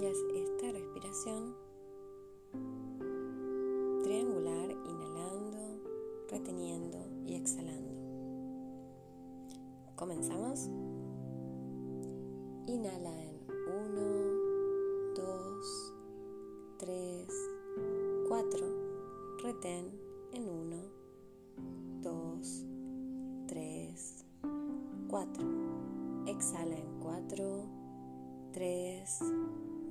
y es esta respiración triangular, inhalando, reteniendo y exhalando. Comenzamos. Inhala en 1, 2, 3, 4. Retén en 1, 2, 3, 4. Exhala en 4, 3,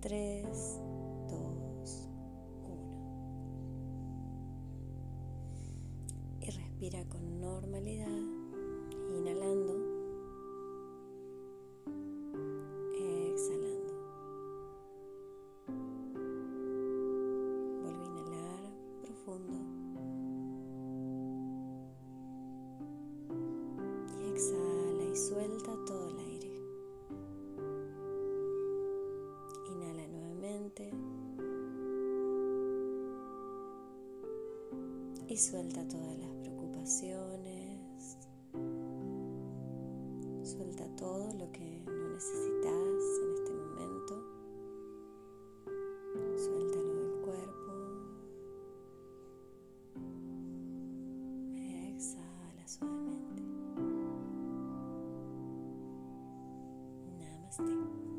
3, 2, 1. Y respira con normalidad, inhalando, exhalando. Vuelve a inhalar profundo. Y exhala y suelta. y suelta todas las preocupaciones, suelta todo lo que no necesitas en este momento, suéltalo del cuerpo, exhala suavemente. Namaste.